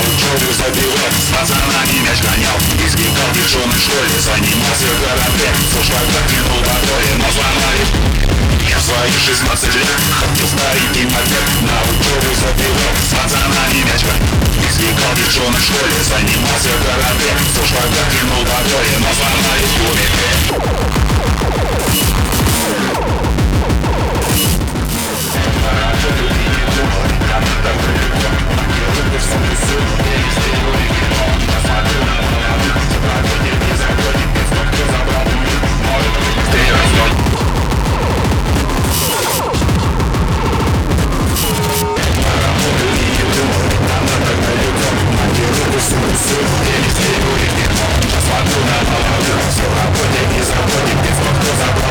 учебу забивал С пацанами мяч гонял Из гинта в школе Занимался карате. Служба протянул до боли, но сломали Я свои 16 лет Хотел старенький мопед На учебу забивал С пацанами мяч гонял Из гинта в школе Занимался карате Служба протянул до боли, но сломали Умеет Just like not allowed to, so I put it in, so I put it in, so I I put it